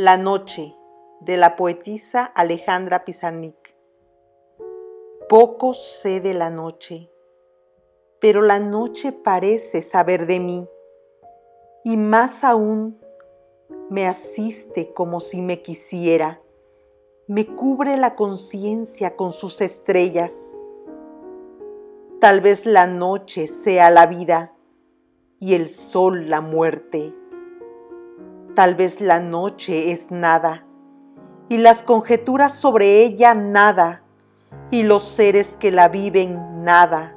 La noche de la poetisa Alejandra Pizarnik. Poco sé de la noche, pero la noche parece saber de mí y más aún me asiste como si me quisiera, me cubre la conciencia con sus estrellas. Tal vez la noche sea la vida y el sol la muerte. Tal vez la noche es nada y las conjeturas sobre ella nada y los seres que la viven nada.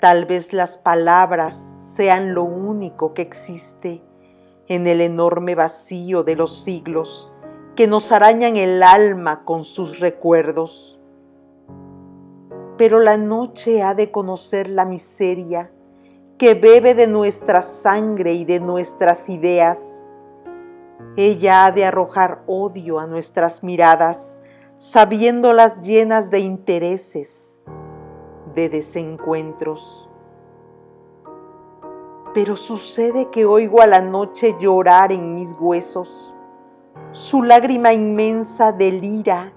Tal vez las palabras sean lo único que existe en el enorme vacío de los siglos que nos arañan el alma con sus recuerdos. Pero la noche ha de conocer la miseria que bebe de nuestra sangre y de nuestras ideas. Ella ha de arrojar odio a nuestras miradas, sabiéndolas llenas de intereses, de desencuentros. Pero sucede que oigo a la noche llorar en mis huesos. Su lágrima inmensa delira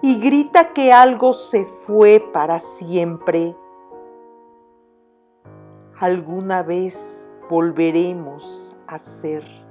y grita que algo se fue para siempre alguna vez volveremos a ser.